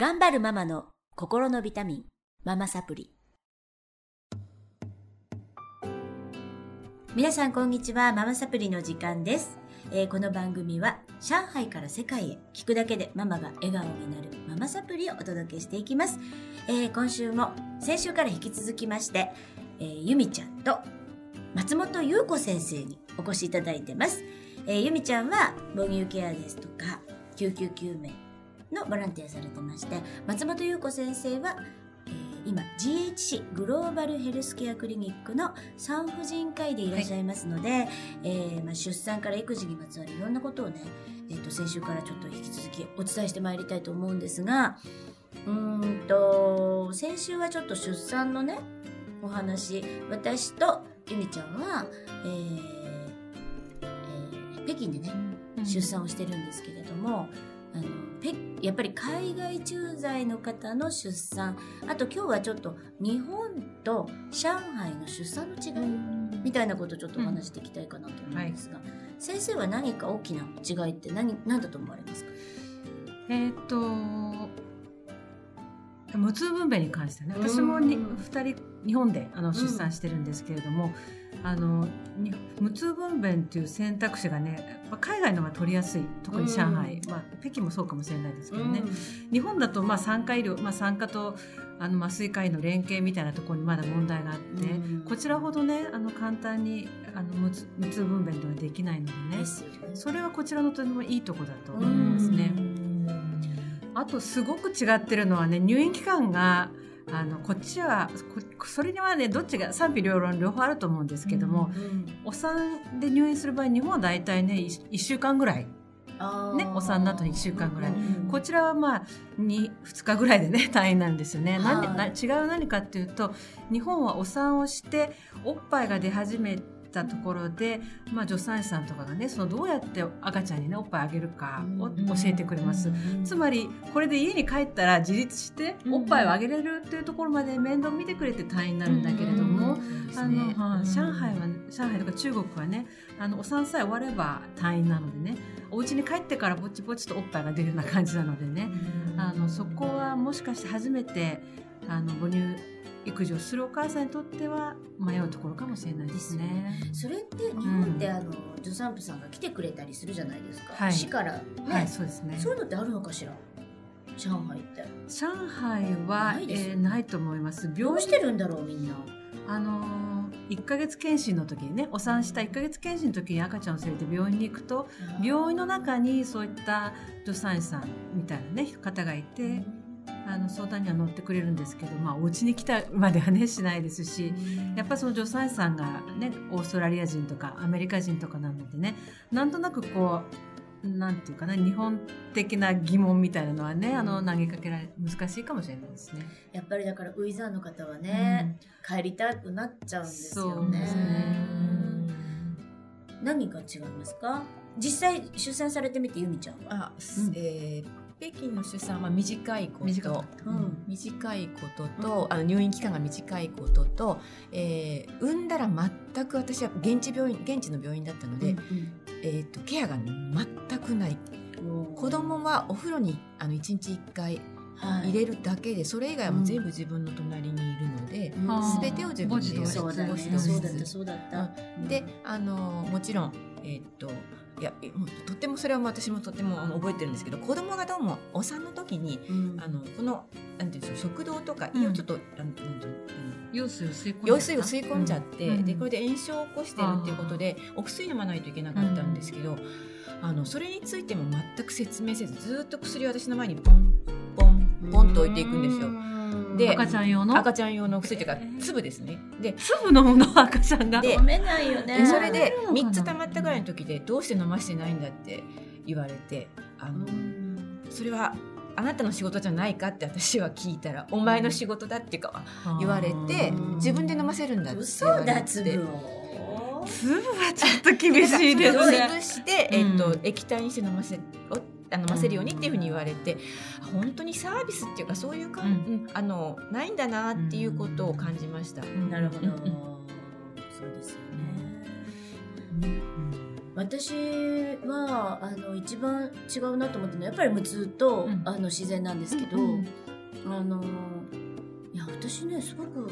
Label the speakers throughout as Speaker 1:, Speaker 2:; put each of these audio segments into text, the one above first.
Speaker 1: 頑張るママの心のビタミン、ママサプリ。皆さんこんにちは、ママサプリの時間です。えーこの番組は上海から世界へ聞くだけでママが笑顔になるママサプリをお届けしていきます。えー今週も先週から引き続きまして、えーゆみちゃんと松本優子先生にお越しいただいてます。えーゆみちゃんは母乳ケアですとか救急救命のボランティアされてまして松本優子先生は、えー今 GHC グローバルヘルスケアクリニックの産婦人科医でいらっしゃいますので、えーまあ、出産から育児にまつわるいろんなことをね、えー、と先週からちょっと引き続きお伝えしてまいりたいと思うんですがうーんと先週はちょっと出産のねお話私とゆみちゃんは、えーえー北京でね出産をしてるんですけれども、あのペやっぱり海外駐在の方の出産あと今日はちょっと日本と上海の出産の違いみたいなことをちょっとお話していきたいかなと思うんですが、先生は何か大きな違いって何何だと思われますか？
Speaker 2: えーっと無痛分娩に関してはね
Speaker 1: うん。
Speaker 2: 私もに2人日本であの出産してるんですけれども、あのに無痛分娩っていう選択肢がねまあ海外の方が取りやすい。特に上海、まあ、北京もそうかもしれないですけどね、日本だとまあ産科医療、まあ、産科とあの麻酔科医の連携みたいなところにまだ問題があって、
Speaker 1: うん。
Speaker 2: こちらほどねあの簡単にあの無痛無痛分娩ではできないのでね。それはこちらのとてもいいとこだと思いますね。あとすごく違ってるのはね入院期間があのこっちはこそれにはねどっちが賛否両論両方あると思うんですけども、
Speaker 1: うん
Speaker 2: お産で入院する場合日本は大体ね 1, 週間ぐらい。ねお産の後に1週間ぐらい、
Speaker 1: うん
Speaker 2: こちらはまあ 2, 2日ぐらいでね 退院なんですよね。なんで
Speaker 1: は
Speaker 2: ない違う何かっていうと日本はお産をしておっぱいが出始めたところで、まあ、助産師さんとかがねそのどうやって赤ちゃんにねおっぱいあげるかを
Speaker 1: うん
Speaker 2: 教えてくれます。つまりこれで家に帰ったら自立しておっぱいをあげれるっていうところまで面倒見てくれて退院になるんだけれども、あのはい上海は上海とか中国はねあのお産さえ終われば退院なのでねお家に帰ってからぼちぼちとおっぱいが出るような感じなのでねあのそこはもしかして初めてあの母乳育児をするお母さんにとっては迷うところかもしれないですね。
Speaker 1: それって日本って、あの助産婦さんが来てくれたりするじゃないですか、
Speaker 2: はい。
Speaker 1: 市から。ね、
Speaker 2: はい、そうですね。
Speaker 1: そういうのってあるのかしら？上海って。
Speaker 2: 上海は
Speaker 1: ない
Speaker 2: えーないと思います。
Speaker 1: どうしてるんだろうみんな。
Speaker 2: あのー、1ヶ月検診の時にねお産した1ヶ月検診の時に赤ちゃんを連れて病院に行くと病院の中にそういった助産師さんみたいな、ね、方がいてあの相談には乗ってくれるんですけど、まあ、お家に来たまではねしないですしやっぱりその助産師さんが、ね、オーストラリア人とかアメリカ人とかなのでねなんとなくこうなんていうかな日本的な疑問みたいなのはねあの投げかけられ難しいかもしれないですね。
Speaker 1: やっぱりだからウィザーの方はね、帰りたくなっちゃうんですよね。
Speaker 2: そうですね。
Speaker 1: 何が違いますか？実際出産されてみてゆみちゃんは？
Speaker 3: あ、
Speaker 2: うん。
Speaker 3: えー北京の出産は短いこと。
Speaker 1: うん。
Speaker 3: 短いことと、あの入院期間が短いことと、えー産んだら全く私は現地病院現地の病院だったので、えー、とケアが全くない。
Speaker 1: うん
Speaker 3: 子供はお風呂にあの1日1回
Speaker 1: はい。
Speaker 3: 入れるだけでそれ以外はもう全部自分の隣にいるので、
Speaker 1: うん。
Speaker 3: 全てを自分で過ごし
Speaker 1: そうだった
Speaker 3: 同室
Speaker 1: そうだった、
Speaker 3: であのもちろんえーっといやとってもそれは私もとっても覚えてるんですけど子供がどうもお産の時に
Speaker 1: うん。
Speaker 3: あのこのなんていうんでしょう食道とか
Speaker 2: うん。
Speaker 3: 胃をちょっと、あのなんていうの
Speaker 2: 用水を吸い込んで
Speaker 3: 用水を吸い込んじゃって、
Speaker 2: うん。
Speaker 3: でこれで炎症を起こしてるっていうことでお薬飲まないといけなかったんですけど、あのそれについても全く説明せずずっと薬を私の前にポンポンポンと置いていくんですよ。で
Speaker 2: 赤ちゃん用の？
Speaker 3: 赤ちゃん用の薬というか粒ですね。で
Speaker 2: 粒のの赤ちゃんが？
Speaker 3: で
Speaker 1: 飲めないよね。
Speaker 3: でそれで
Speaker 2: そうなのかな。
Speaker 3: 3つ溜まったぐらいの時でどうして飲ましてないんだって言われてあのそれはあなたの仕事じゃないかって私は聞いたらお前の仕事だっていうか言われて
Speaker 1: うん
Speaker 3: 自分で飲ませるんだって言われて
Speaker 1: 嘘だ粒を
Speaker 2: 粒はちょっと厳しいですね。
Speaker 3: 潰して、えっと
Speaker 2: うん。
Speaker 3: 液体にして飲ませおあの飲ませるようにっていうふうに言われて、本当にサービスっていうかそういうか、
Speaker 2: うん。
Speaker 3: うんあのないんだなっていうことを感じました。
Speaker 2: うん。
Speaker 1: なるほど、
Speaker 3: うんうん
Speaker 1: そうですよね、私はあの一番違うなと思ったのはやっぱり無痛と、
Speaker 2: うん。
Speaker 1: あの自然なんですけど、
Speaker 2: うん。
Speaker 1: あのいや私ねすごく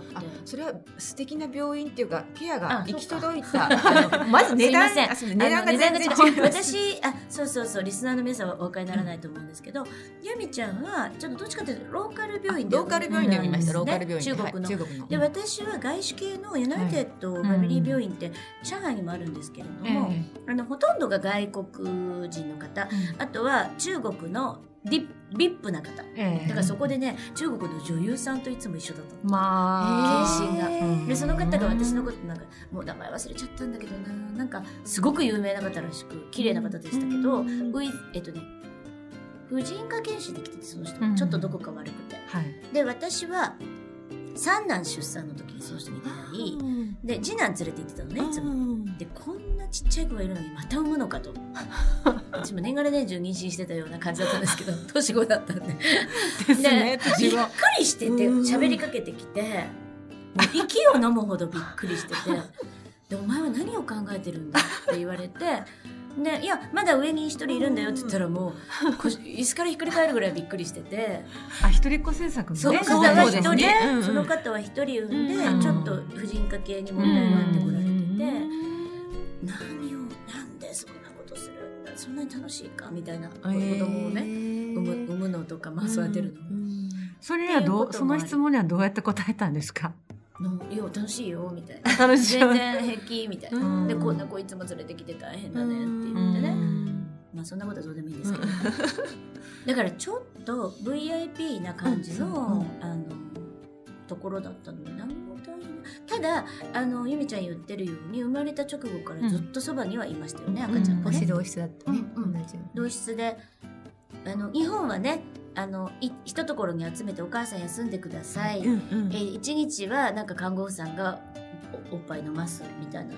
Speaker 1: なく
Speaker 3: あ
Speaker 1: て。
Speaker 3: それは素敵な病院っていうかケアが
Speaker 1: あ
Speaker 3: 行き届いた まず値段
Speaker 1: す
Speaker 3: 値段が全然違
Speaker 1: 違う私あそうそうそうリスナーの皆さんはお分かりにならないと思うんですけど、由美ちゃんはちょっとどっちかというとローカル病院で
Speaker 3: ローカル病院で読みました、
Speaker 1: うん
Speaker 3: ローカル病院
Speaker 1: 中国の、
Speaker 3: はい中国の。
Speaker 1: で私は外資系のユナイテッドファミリー病院って上海にもあるんですけれども、あのほとんどが外国人の方。あとは中国のディビップな方。
Speaker 2: ええ。
Speaker 1: だからそこでね中国の女優さんといつも一緒だったの。
Speaker 2: まあ。
Speaker 1: 検診が。
Speaker 2: うん。
Speaker 1: でその方が私のことなんかもう名前忘れちゃったんだけどな。なんかすごく有名な方らしく綺麗な方でしたけど、
Speaker 2: うん。
Speaker 1: えっとね婦人科検診で来ててその人、
Speaker 2: うん。
Speaker 1: ちょっとどこか悪くて。
Speaker 2: はい。
Speaker 1: で私は三男出産の時にその人に出会いで次男連れて行ってたのねいつも。でこんなちっちゃい子がいるのにまた産むのかと 私も年がら年中妊娠してたような感じだったんですけど 年子だったんで
Speaker 2: ですね
Speaker 1: でびっくりしてて
Speaker 3: うん
Speaker 1: 喋りかけてきて 息を飲むほどびっくりしてて「でお前は何を考えてるんだ?」って言われて。でいやまだ上に一人いるんだよって言ったらもうこ椅子からひっくり返るぐらいびっくりしてて。
Speaker 2: あ一人っ子政策
Speaker 1: その方は一人、
Speaker 3: そね。うんうん。
Speaker 1: その方は一人産んで、
Speaker 3: うん
Speaker 1: ちょっと婦人科系に問題があってこられてて、何をなんでそんなことするんだ。そんなに楽しいかみたいな子供をね、産む産むのとか、まあ、育てるの
Speaker 2: それにはど
Speaker 1: う
Speaker 2: その質問にはどうやって答えたんですか？
Speaker 1: の「いや楽しいよ」みたいな「
Speaker 2: 楽しい。
Speaker 1: 全然平気」みたいな、
Speaker 3: うん。
Speaker 1: でこんな子いつも連れてきて大変だねって言ってね、まあそんなことはどうでもいいんですけど。だからちょっと VIP な感じの,、
Speaker 3: うん。
Speaker 1: あのところだったので何も大変。ただあのゆみちゃん言ってるように生まれた直後からずっとそばにはいましたよね、赤ちゃんがね、
Speaker 3: お指導室だったね、
Speaker 1: うん
Speaker 3: 同
Speaker 1: 室であの日本はねあのい一ところに集めてお母さん休んでください、
Speaker 3: うんうん。
Speaker 1: えー一日はなんか看護婦さんがおおっぱい飲ますみたいな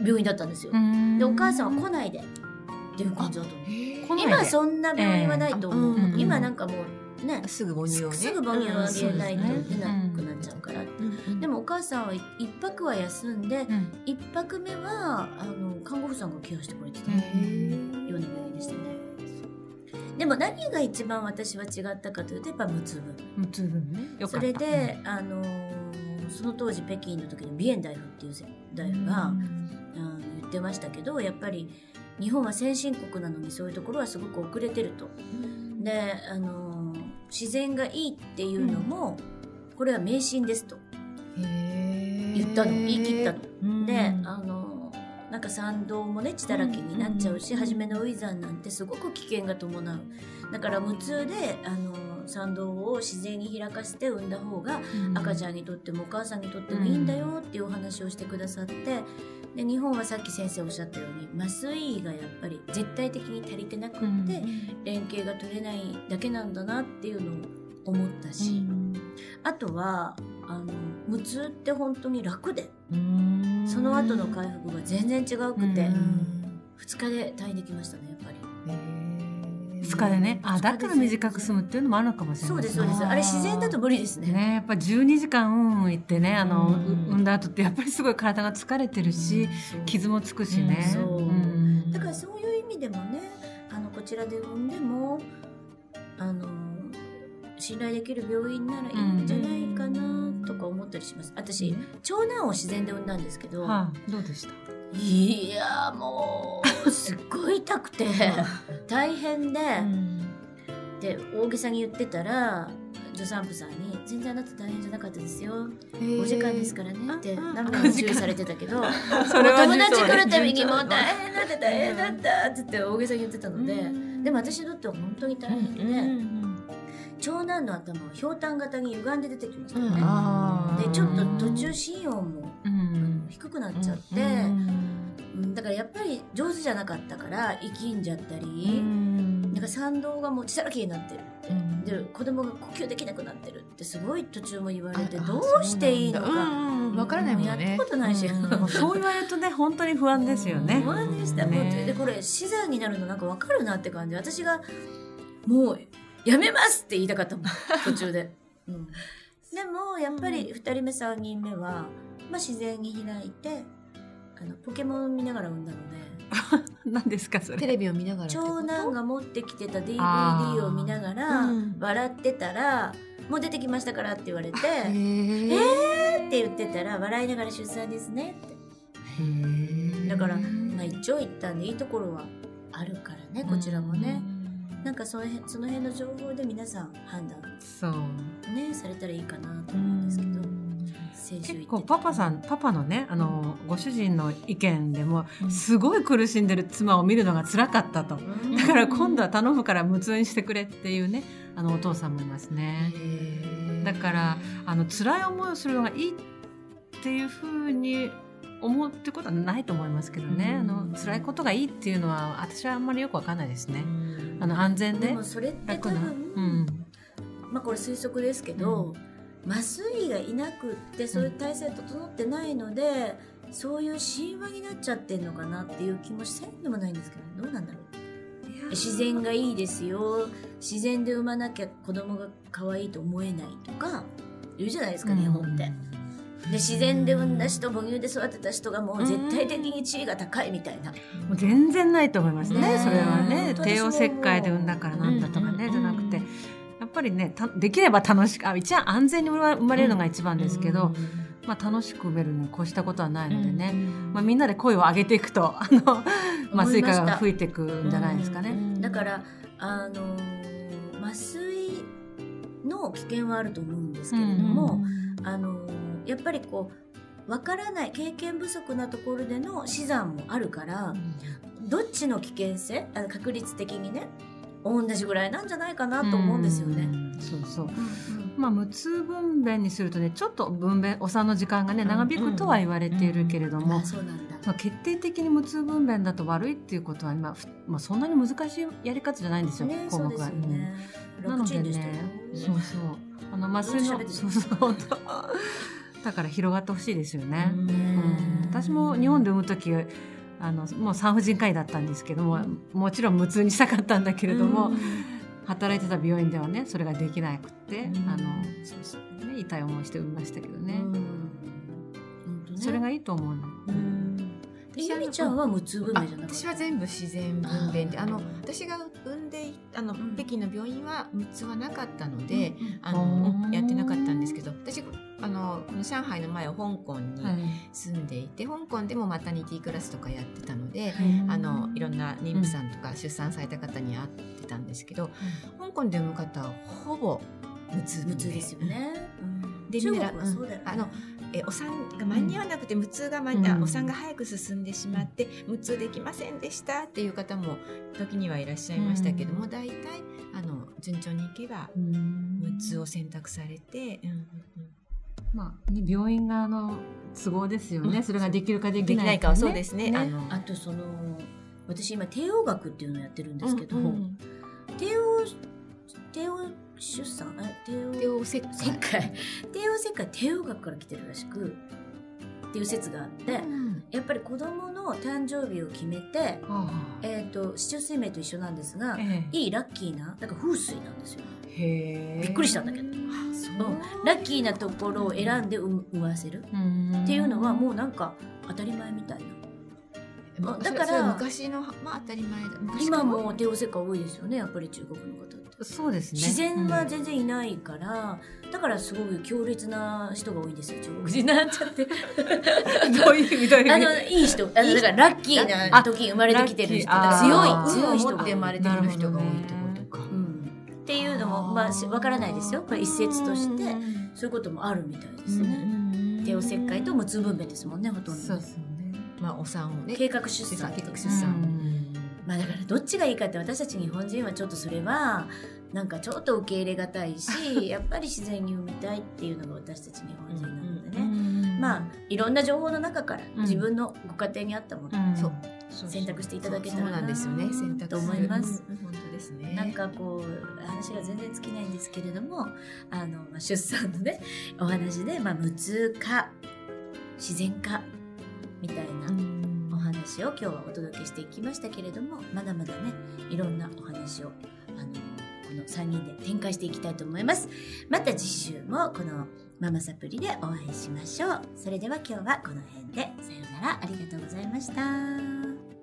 Speaker 1: 病院だったんですよ、でお母さんは来ないで。っていう感じだったの
Speaker 3: へー。
Speaker 2: 来ないで。
Speaker 1: 今そんな病院はないと思う、
Speaker 3: ええうん
Speaker 1: 今なんかもうね
Speaker 3: すぐ母乳をね。
Speaker 1: すぐ母乳をあげないと
Speaker 2: うん
Speaker 1: 出なくなっちゃうから、
Speaker 3: うん
Speaker 1: でもお母さんは一泊は休んで
Speaker 2: うん。
Speaker 1: 一泊目はあの看護婦さんがケアしてくれてた
Speaker 2: うん
Speaker 1: ような病院でしたねでも何が一番私は違ったかというとやっぱ無痛分。
Speaker 2: 無痛分ね。よか
Speaker 1: それで、あのーその当時北京の時のビエン大夫っていう大夫が、あの言ってましたけどやっぱり日本は先進国なのにそういうところはすごく遅れてると。で、あのー自然がいいっていうのも、これは迷信ですと。言
Speaker 3: 言
Speaker 1: ったの。言い切ったの。
Speaker 3: の
Speaker 1: で、あのーなんか産道もね血だらけになっちゃうし、
Speaker 3: うん
Speaker 1: 初めのウ産なんてすごく危険が伴う。だから無痛で、あの道を自然に開かせて産んだ方が赤ちゃんにとってもお母さんにとってもいいんだよっていうお話をしてくださってで日本はさっき先生おっしゃったように麻酔がやっぱり絶対的に足りてなくって、
Speaker 2: うん
Speaker 1: 連携が取れないだけなんだなっていうのを思ったし、あとはあの無痛って本当に楽で。その後の回復が全然違うくて、
Speaker 2: うん。
Speaker 1: 2日で退院できましたねやっぱり。
Speaker 2: 2日でねあだから短く済むっていうのもあるのかもしれ
Speaker 1: そう
Speaker 2: ない
Speaker 1: ですそうです。あれ自然だと無理ですね。
Speaker 2: ねやっぱ12時間うん行ってねあの、
Speaker 3: うん。
Speaker 2: 産んだ後ってやっぱりすごい体が疲れてるし、
Speaker 1: そう
Speaker 2: 傷もつくしね、
Speaker 1: うんそう。
Speaker 2: うん
Speaker 1: だからそういう意味でもねあのこちらで産んでもあの信頼できる病院ならいいんじゃないかなとか思ったりします。私長男を自然で産んだんですけど、
Speaker 2: はあ、どうでした？
Speaker 1: いやもうすっごい痛くて大変で、で大げさに言ってたら助産婦さんに「全然あなた大変じゃなかったですよ。5時間ですからね」って
Speaker 3: うん
Speaker 1: 何度も注意されてたけど
Speaker 2: そ
Speaker 1: 友達来るたびにもう大変だって大変だったって言って大げさに言ってたので、でも私にとっては本当に大変で、長男の頭はひょうたん型に歪んで出てきましたよね、
Speaker 3: あー。
Speaker 1: でちょっと途中心音も
Speaker 2: うん。
Speaker 1: 低くなっちゃって、うんだからやっぱり上手じゃなかったから生きんじゃったり、なんか産道がもう血だらけになってる。で子供が呼吸できなくなってるってすごい途中も言われてどうしていいのか。
Speaker 3: わからないもんね。
Speaker 1: やったことないし、
Speaker 2: もうそう言われるとね 本当に不安ですよね。
Speaker 1: 不安でした、
Speaker 2: ね。
Speaker 1: もうでこれ死産になるのなんか分かるなって感じ。私がもうやめますって言いたかったもん 途中で、うん、でもやっぱり2人目3人目は、まあ、自然に開いてああのポケモン見ながら産んだので。
Speaker 2: 何ですかそれ。
Speaker 3: テレビを見ながら
Speaker 1: 長男が持ってきてた
Speaker 2: あ
Speaker 1: DVD
Speaker 2: ー
Speaker 1: を見ながら
Speaker 3: うん。
Speaker 1: 笑ってたら「もう出てきましたから」って言われて「
Speaker 3: へ
Speaker 1: え
Speaker 3: ー
Speaker 1: って言ってたら笑いながら出産ですねって。だから、まあ、一長一短でいいところはあるからねこちらもねなんかその辺その辺の情報で皆さん判断
Speaker 2: そう。
Speaker 1: ねされたらいいかなと思うんですけど
Speaker 2: 結構パパさんパパのねあのご主人の意見でも
Speaker 3: うん。
Speaker 2: すごい苦しんでる妻を見るのが辛かったと。
Speaker 1: うん。
Speaker 2: だから今度は頼むから無痛にしてくれっていうねあのお父さんもいますね。だからあの辛い思いをするのがいいっていうふうに思うってことはないと思いますけどね、
Speaker 3: うん。
Speaker 2: あの辛いことがいいっていうのは私はあんまりよくわかんないですね。
Speaker 3: うん。
Speaker 2: あの安全で。
Speaker 1: でもそれって多分、
Speaker 2: うん、
Speaker 1: まあこれ推測ですけど、麻酔がいなくってそういう体制整ってないので、そういう神話になっちゃってんのかなっていう気もせんでもないんですけどどうなんだろう。自然がいいですよ。自然で産まなきゃ子供が可愛いと思えないとか言うじゃないですか、日本って。で自然で産んだ人母乳で育てた人がもう絶対的に地位が高いみたいな、
Speaker 2: もう全然ないと思いますね
Speaker 1: ね
Speaker 2: それはね。帝王切開で産んだからなんだとかね、
Speaker 3: うん
Speaker 2: じゃなくて。やっぱりねたできれば楽しくあ一番安全に生まれるのが一番ですけど、まあ、楽しく産めるに越したことはないのでね、まあ、みんなで声を上げていくとあの麻酔科が吹いていくんじゃないですかね。
Speaker 1: だからあのー麻酔の危険はあると思うんですけれども、あのーやっぱりこうわからない経験不足なところでの死産もあるから、どっちの危険性あの確率的にね同じぐらいなんじゃないかなと思うんですよね。
Speaker 2: うん。そうそう。
Speaker 1: うん
Speaker 2: まあ、無痛分娩にするとねちょっと分娩お産の時間がね長引くとは言われているけれども、
Speaker 1: あそうなんだ。
Speaker 2: まあ、決定的に無痛分娩だと悪いっていうことは今、ふまあ、そんなに難しいやり方じゃないんですよ、
Speaker 1: ね、
Speaker 2: 項目は。なのでね、そうそう。あの麻酔の、そうそう、だから広がってほしいですよね。
Speaker 3: うん。
Speaker 2: うん。私も日本で産む時あのもう産婦人科医だったんですけどももちろん無痛にしたかったんだけれども、働いてた病院ではねそれができなくて、
Speaker 3: うん。
Speaker 2: あのそうそう、ね、痛い思いして産みましたけどね、
Speaker 1: ね。
Speaker 2: それがいいと思うの。
Speaker 1: でゆみちゃんは無痛分娩じゃなかった？
Speaker 3: 私は全部自然分娩で
Speaker 1: あ
Speaker 3: の私が産んでいあの、
Speaker 1: ん。
Speaker 3: 北京の病院は無痛はなかったので、
Speaker 1: うん。
Speaker 3: あの
Speaker 2: うん。
Speaker 3: やってなかったんですけど私あのこの上海の前は香港に
Speaker 2: はい。
Speaker 3: 住んでいて、香港でもマタニティクラスとかやってたので、
Speaker 1: はい。
Speaker 3: あのいろんな妊婦さんとか出産された方に会ってたんですけど、香港で産む方はほぼ無痛
Speaker 1: 無痛ですよね。うん。
Speaker 3: で
Speaker 1: 中国はそうだよね。
Speaker 3: あのえお産が間に合わなくて無痛が間に、
Speaker 2: うん。
Speaker 3: あお産が早く進んでしまって、無痛できませんでしたっていう方も時にはいらっしゃいましたけども、
Speaker 2: うん。
Speaker 3: 大体あの順調にいけば
Speaker 2: うん。
Speaker 3: 無痛を選択されて、うんうんうん
Speaker 2: まあね、病院側の都合ですよね、
Speaker 3: うん。
Speaker 2: それができるかできない
Speaker 3: かはそうですね。
Speaker 2: ね。
Speaker 3: あの
Speaker 1: あとその私今帝王学っていうのをやってるんですけど、
Speaker 3: うんうん
Speaker 1: 帝王帝王出産？え帝王
Speaker 3: 手を切
Speaker 1: 切開。帝王切開帝王学から来てるらしくっていう説があって、
Speaker 3: うん。
Speaker 1: やっぱり子供の誕生日を決めて、
Speaker 2: あ。
Speaker 1: えー、と市中生命と一緒なんですが
Speaker 2: あ、え。
Speaker 1: いいラッキーななんか風水なんですよ、
Speaker 2: えへえ。
Speaker 1: びっくりしたんだけど。
Speaker 3: あそう
Speaker 1: うん、ラッキーなところを選んで産産ませる。
Speaker 2: っ
Speaker 1: っていうのはもうなんか当たり前みたいな。
Speaker 3: まあ
Speaker 1: だから
Speaker 3: 昔のまあ当たり前だ。
Speaker 1: 今も帝王切開多いですよねやっぱり中国の方って。
Speaker 2: そうですね。
Speaker 1: 自然は全然いないから、だからすごい強烈な人が多いんですよ中国人になっちゃって。
Speaker 2: う んどういうい
Speaker 1: あのいい人あのだからラッキーな時に生まれてきてる人強い強い人が
Speaker 3: 生まれてくる人が多いと
Speaker 1: っていうのもまあしわからないですよ。これ一説としてそういうこともあるみたいですね、帝王切開と無痛分娩ですもんねほとんど。
Speaker 2: そうですよね。
Speaker 3: まあお産をね。
Speaker 1: 計画出産
Speaker 3: 計画出
Speaker 2: う
Speaker 3: 産
Speaker 2: ん。
Speaker 1: まあだからどっちがいいかって私たち日本人はちょっとそれはなんかちょっと受け入れがたいし やっぱり自然に産みたいっていうのが私たち日本人なのでね、まあいろんな情報の中から
Speaker 2: うん。
Speaker 1: 自分のご家庭に合ったもの
Speaker 2: うん。
Speaker 3: そう
Speaker 2: そう
Speaker 1: 選択していただけたらな
Speaker 3: なんですよね。選択する
Speaker 1: と思います。
Speaker 3: うん。
Speaker 1: なんかこう話が全然尽きないんですけれどもあの、まあ、出産のねお話で、まあ、無痛化自然化みたいなお話を今日はお届けしていきましたけれどもまだまだねいろんなお話をあのこの3人で展開していきたいと思いますまた次週もこのママサプリでお会いしましょう。それでは今日はこの辺で、さようなら、ありがとうございました。
Speaker 3: ご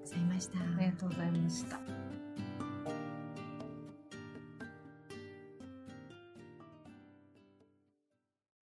Speaker 3: ざいました。
Speaker 2: ありがとうございました。